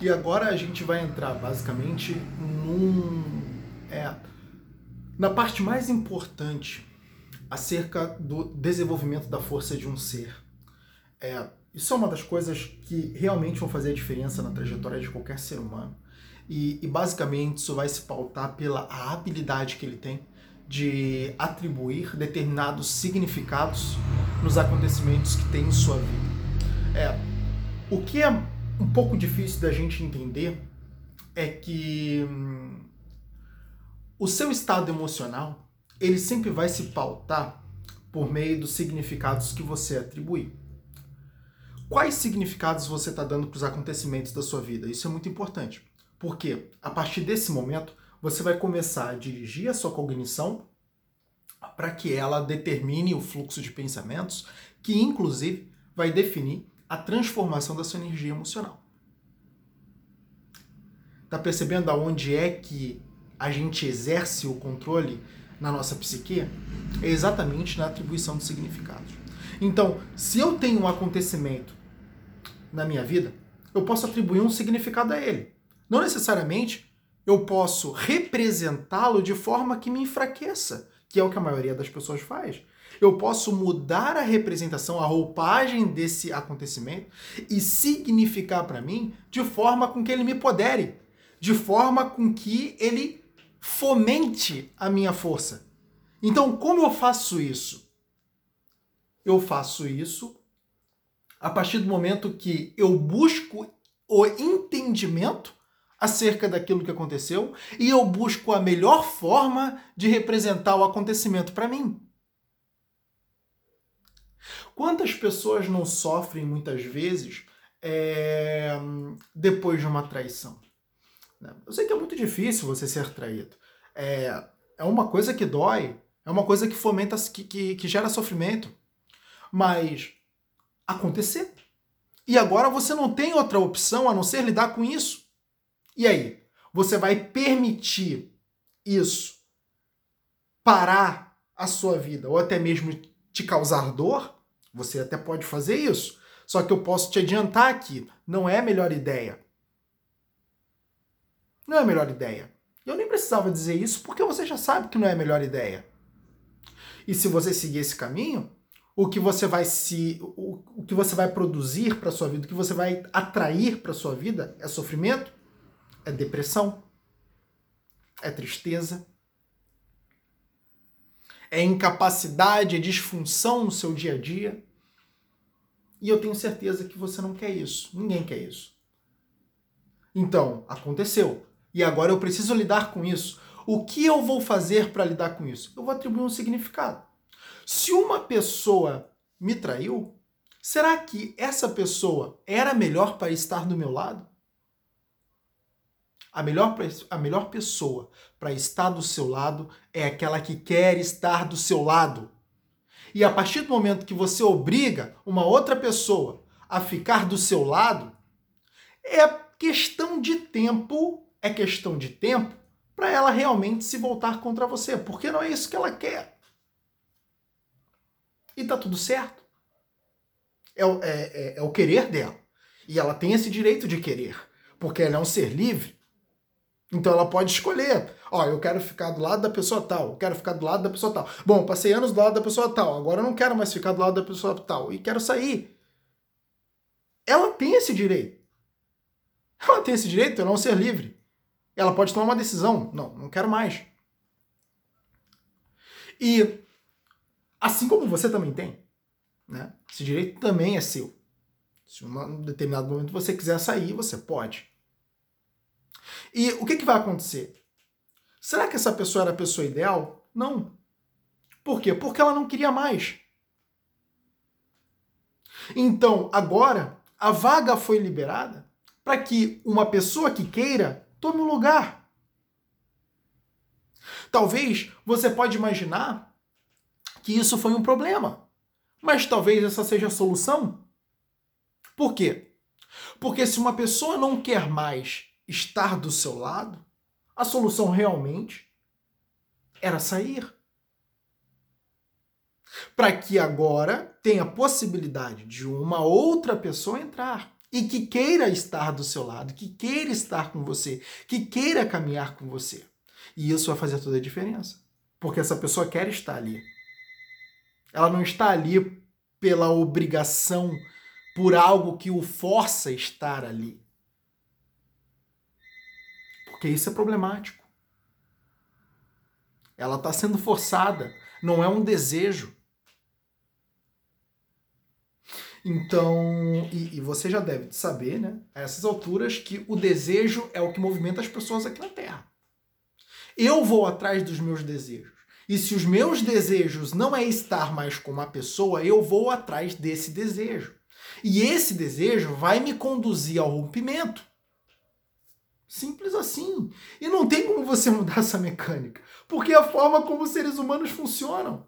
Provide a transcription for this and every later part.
E agora a gente vai entrar basicamente num. É, na parte mais importante acerca do desenvolvimento da força de um ser. É, isso é uma das coisas que realmente vão fazer a diferença na trajetória de qualquer ser humano. E, e basicamente isso vai se pautar pela habilidade que ele tem de atribuir determinados significados nos acontecimentos que tem em sua vida. É, o que é um pouco difícil da gente entender é que hum, o seu estado emocional ele sempre vai se pautar por meio dos significados que você atribui. Quais significados você está dando para os acontecimentos da sua vida? Isso é muito importante, porque a partir desse momento você vai começar a dirigir a sua cognição para que ela determine o fluxo de pensamentos, que inclusive vai definir a transformação da sua energia emocional. Tá percebendo aonde é que a gente exerce o controle na nossa psique? É exatamente na atribuição de significados. Então, se eu tenho um acontecimento na minha vida, eu posso atribuir um significado a ele. Não necessariamente eu posso representá-lo de forma que me enfraqueça, que é o que a maioria das pessoas faz. Eu posso mudar a representação, a roupagem desse acontecimento e significar para mim de forma com que ele me podere, de forma com que ele fomente a minha força. Então, como eu faço isso? Eu faço isso a partir do momento que eu busco o entendimento acerca daquilo que aconteceu e eu busco a melhor forma de representar o acontecimento para mim. Quantas pessoas não sofrem muitas vezes é, depois de uma traição? Né? Eu sei que é muito difícil você ser traído. É, é uma coisa que dói, é uma coisa que fomenta, que, que, que gera sofrimento. Mas aconteceu. E agora você não tem outra opção a não ser lidar com isso. E aí? Você vai permitir isso parar a sua vida ou até mesmo te causar dor? Você até pode fazer isso. Só que eu posso te adiantar aqui, não é a melhor ideia. Não é a melhor ideia. Eu nem precisava dizer isso porque você já sabe que não é a melhor ideia. E se você seguir esse caminho, o que você vai se o, o que você vai produzir para sua vida, o que você vai atrair para sua vida é sofrimento, é depressão, é tristeza, é incapacidade, é disfunção no seu dia a dia. E eu tenho certeza que você não quer isso. Ninguém quer isso. Então, aconteceu. E agora eu preciso lidar com isso. O que eu vou fazer para lidar com isso? Eu vou atribuir um significado. Se uma pessoa me traiu, será que essa pessoa era melhor para estar do meu lado? A melhor, a melhor pessoa para estar do seu lado é aquela que quer estar do seu lado. E a partir do momento que você obriga uma outra pessoa a ficar do seu lado, é questão de tempo, é questão de tempo para ela realmente se voltar contra você, porque não é isso que ela quer. E tá tudo certo. É, é, é, é o querer dela. E ela tem esse direito de querer, porque ela é um ser livre. Então ela pode escolher. Ó, eu quero ficar do lado da pessoa tal, quero ficar do lado da pessoa tal. Bom, passei anos do lado da pessoa tal, agora eu não quero mais ficar do lado da pessoa tal e quero sair. Ela tem esse direito. Ela tem esse direito, é um ser livre. Ela pode tomar uma decisão. Não, não quero mais. E assim como você também tem, né? Esse direito também é seu. Se em um determinado momento você quiser sair, você pode. E o que, que vai acontecer? Será que essa pessoa era a pessoa ideal? Não. Por quê? Porque ela não queria mais. Então, agora, a vaga foi liberada para que uma pessoa que queira tome o um lugar. Talvez você pode imaginar que isso foi um problema, mas talvez essa seja a solução. Por quê? Porque se uma pessoa não quer mais estar do seu lado, a solução realmente era sair. Para que agora tenha possibilidade de uma outra pessoa entrar. e que queira estar do seu lado, que queira estar com você, que queira caminhar com você. E isso vai fazer toda a diferença, porque essa pessoa quer estar ali. Ela não está ali pela obrigação, por algo que o força a estar ali. Porque isso é problemático. Ela está sendo forçada, não é um desejo. Então, e, e, você já deve saber, né, a essas alturas, que o desejo é o que movimenta as pessoas aqui na Terra. Eu vou atrás dos meus desejos. E se os meus desejos não é estar mais com uma pessoa, eu vou atrás desse desejo. E esse desejo vai me conduzir ao rompimento. Simples assim. E não tem como você mudar essa mecânica, porque é a forma como os seres humanos funcionam.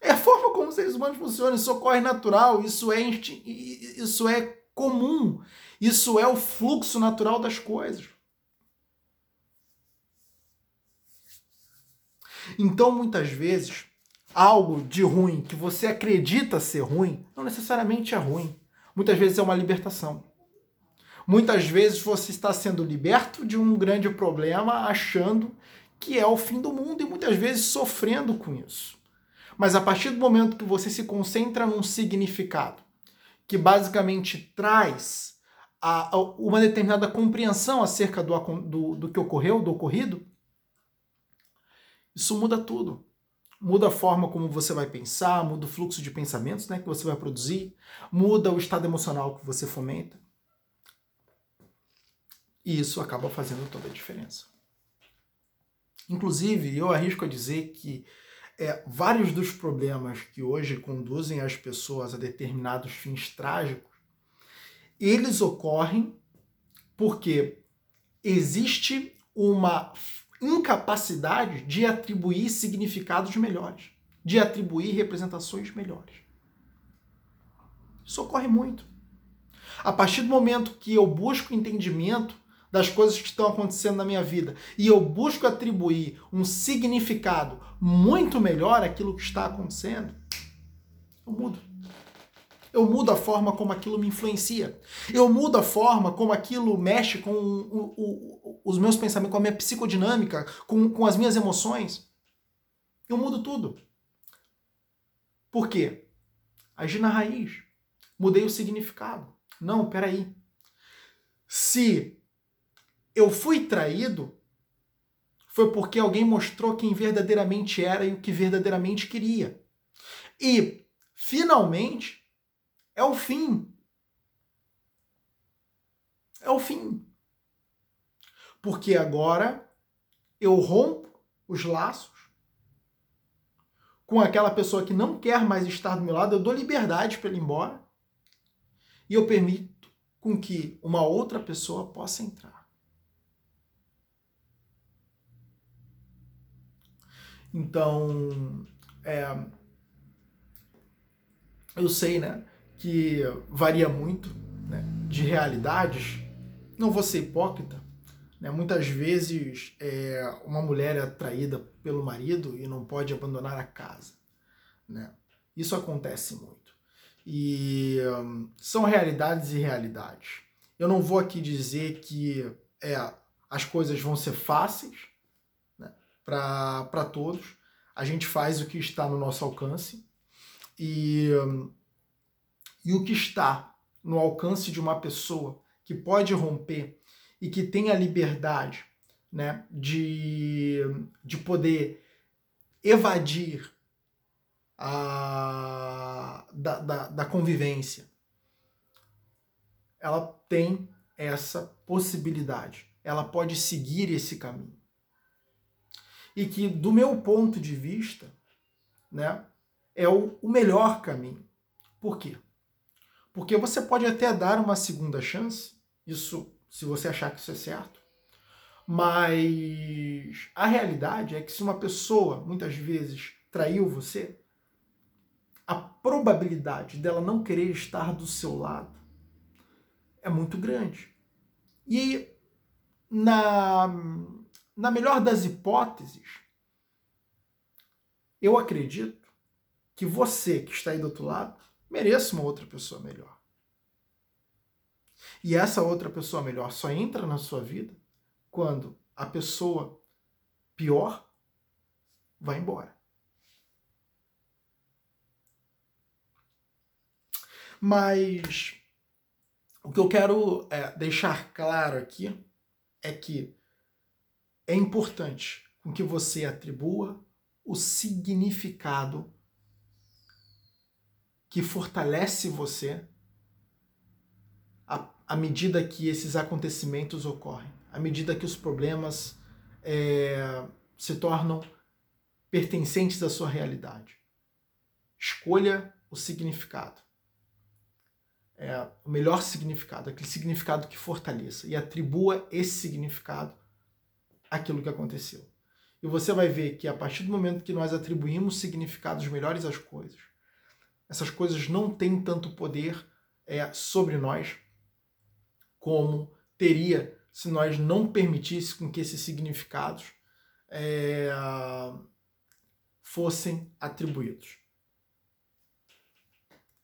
É a forma como os seres humanos funcionam. Isso ocorre natural, isso é, isso é comum, isso é o fluxo natural das coisas. Então, muitas vezes, algo de ruim que você acredita ser ruim, não necessariamente é ruim. Muitas vezes é uma libertação. Muitas vezes você está sendo liberto de um grande problema, achando que é o fim do mundo e muitas vezes sofrendo com isso. Mas a partir do momento que você se concentra num significado que basicamente traz a, a, uma determinada compreensão acerca do, do, do que ocorreu, do ocorrido, isso muda tudo. Muda a forma como você vai pensar, muda o fluxo de pensamentos né, que você vai produzir, muda o estado emocional que você fomenta. E isso acaba fazendo toda a diferença. Inclusive, eu arrisco a dizer que é, vários dos problemas que hoje conduzem as pessoas a determinados fins trágicos, eles ocorrem porque existe uma incapacidade de atribuir significados melhores, de atribuir representações melhores. Isso ocorre muito. A partir do momento que eu busco entendimento das coisas que estão acontecendo na minha vida e eu busco atribuir um significado muito melhor àquilo que está acontecendo, eu mudo. Eu mudo a forma como aquilo me influencia. Eu mudo a forma como aquilo mexe com o, o, os meus pensamentos, com a minha psicodinâmica, com, com as minhas emoções. Eu mudo tudo. Por quê? Agi na raiz. Mudei o significado. Não, peraí. Se eu fui traído, foi porque alguém mostrou quem verdadeiramente era e o que verdadeiramente queria. E, finalmente, é o fim. É o fim. Porque agora eu rompo os laços com aquela pessoa que não quer mais estar do meu lado, eu dou liberdade para ele ir embora e eu permito com que uma outra pessoa possa entrar. Então, é, eu sei, né, que varia muito né, de realidades. Não vou ser hipócrita. Né? Muitas vezes é, uma mulher é atraída pelo marido e não pode abandonar a casa. Né? Isso acontece muito. E são realidades e realidades. Eu não vou aqui dizer que é, as coisas vão ser fáceis, para todos. A gente faz o que está no nosso alcance e, e o que está no alcance de uma pessoa que pode romper e que tem a liberdade né, de, de poder evadir a, da, da, da convivência, ela tem essa possibilidade. Ela pode seguir esse caminho e que, do meu ponto de vista, né, é o, o melhor caminho. Por quê? Porque você pode até dar uma segunda chance, isso se você achar que isso é certo, mas a realidade é que se uma pessoa muitas vezes traiu você, a probabilidade dela não querer estar do seu lado é muito grande. E na na melhor das hipóteses, eu acredito que você que está aí do outro lado mereça uma outra pessoa melhor. E essa outra pessoa melhor só entra na sua vida quando a pessoa pior vai embora. Mas o que eu quero é, deixar claro aqui é que é importante com que você atribua o significado que fortalece você à, medida que esses acontecimentos ocorrem, à medida que os problemas é, se tornam pertencentes à sua realidade. Escolha o significado é, o melhor significado, aquele significado que fortaleça e atribua esse significado àquilo que aconteceu. E você vai ver que a partir do momento que nós atribuímos significados melhores às coisas, essas coisas não têm tanto poder é, sobre nós como teria se nós não permitíssemos que esses significados é, fossem atribuídos.